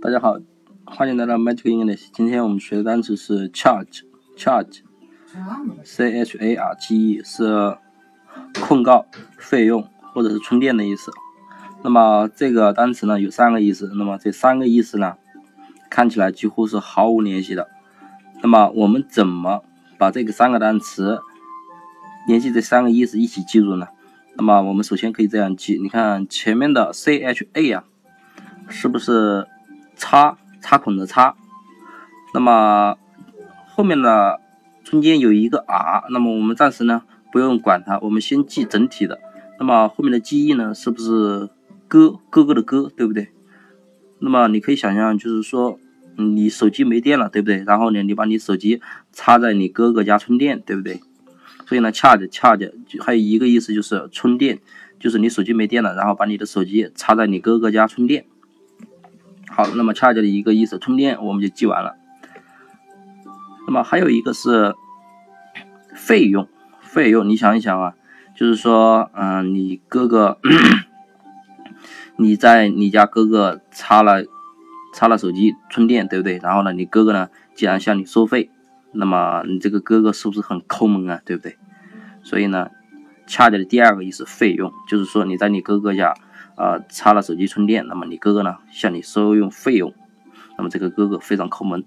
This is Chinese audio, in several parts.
大家好，欢迎来到 Magic English。今天我们学的单词是 charge，charge，c h a r g e 是控告、费用或者是充电的意思。那么这个单词呢有三个意思，那么这三个意思呢看起来几乎是毫无联系的。那么我们怎么把这个三个单词联系这三个意思一起记住呢？那么我们首先可以这样记，你看前面的 c h a 呀，是不是？插插孔的插，那么后面呢，中间有一个 r，那么我们暂时呢不用管它，我们先记整体的。那么后面的记忆呢，是不是哥哥哥的哥，对不对？那么你可以想象，就是说你手机没电了，对不对？然后呢，你把你手机插在你哥哥家充电，对不对？所以呢，恰着恰着，还有一个意思就是充电，就是你手机没电了，然后把你的手机插在你哥哥家充电。好，那么恰恰的一个意思，充电我们就记完了。那么还有一个是费用，费用，你想一想啊，就是说，嗯，你哥哥，你在你家哥哥插了插了手机充电，对不对？然后呢，你哥哥呢，既然向你收费，那么你这个哥哥是不是很抠门啊？对不对？所以呢，恰恰的第二个意思，费用，就是说你在你哥哥家。啊，插了手机充电，那么你哥哥呢向你收用费用，那么这个哥哥非常抠门，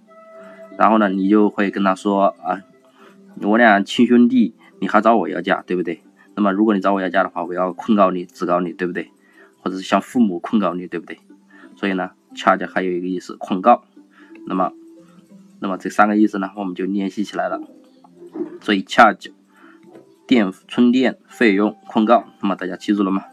然后呢，你就会跟他说啊，我俩亲兄弟，你还找我要价，对不对？那么如果你找我要价的话，我要控告你，指告你，对不对？或者是向父母控告你，对不对？所以呢，恰恰还有一个意思，控告。那么，那么这三个意思呢，我们就联系起来了。所以恰恰电充电费用控告，那么大家记住了吗？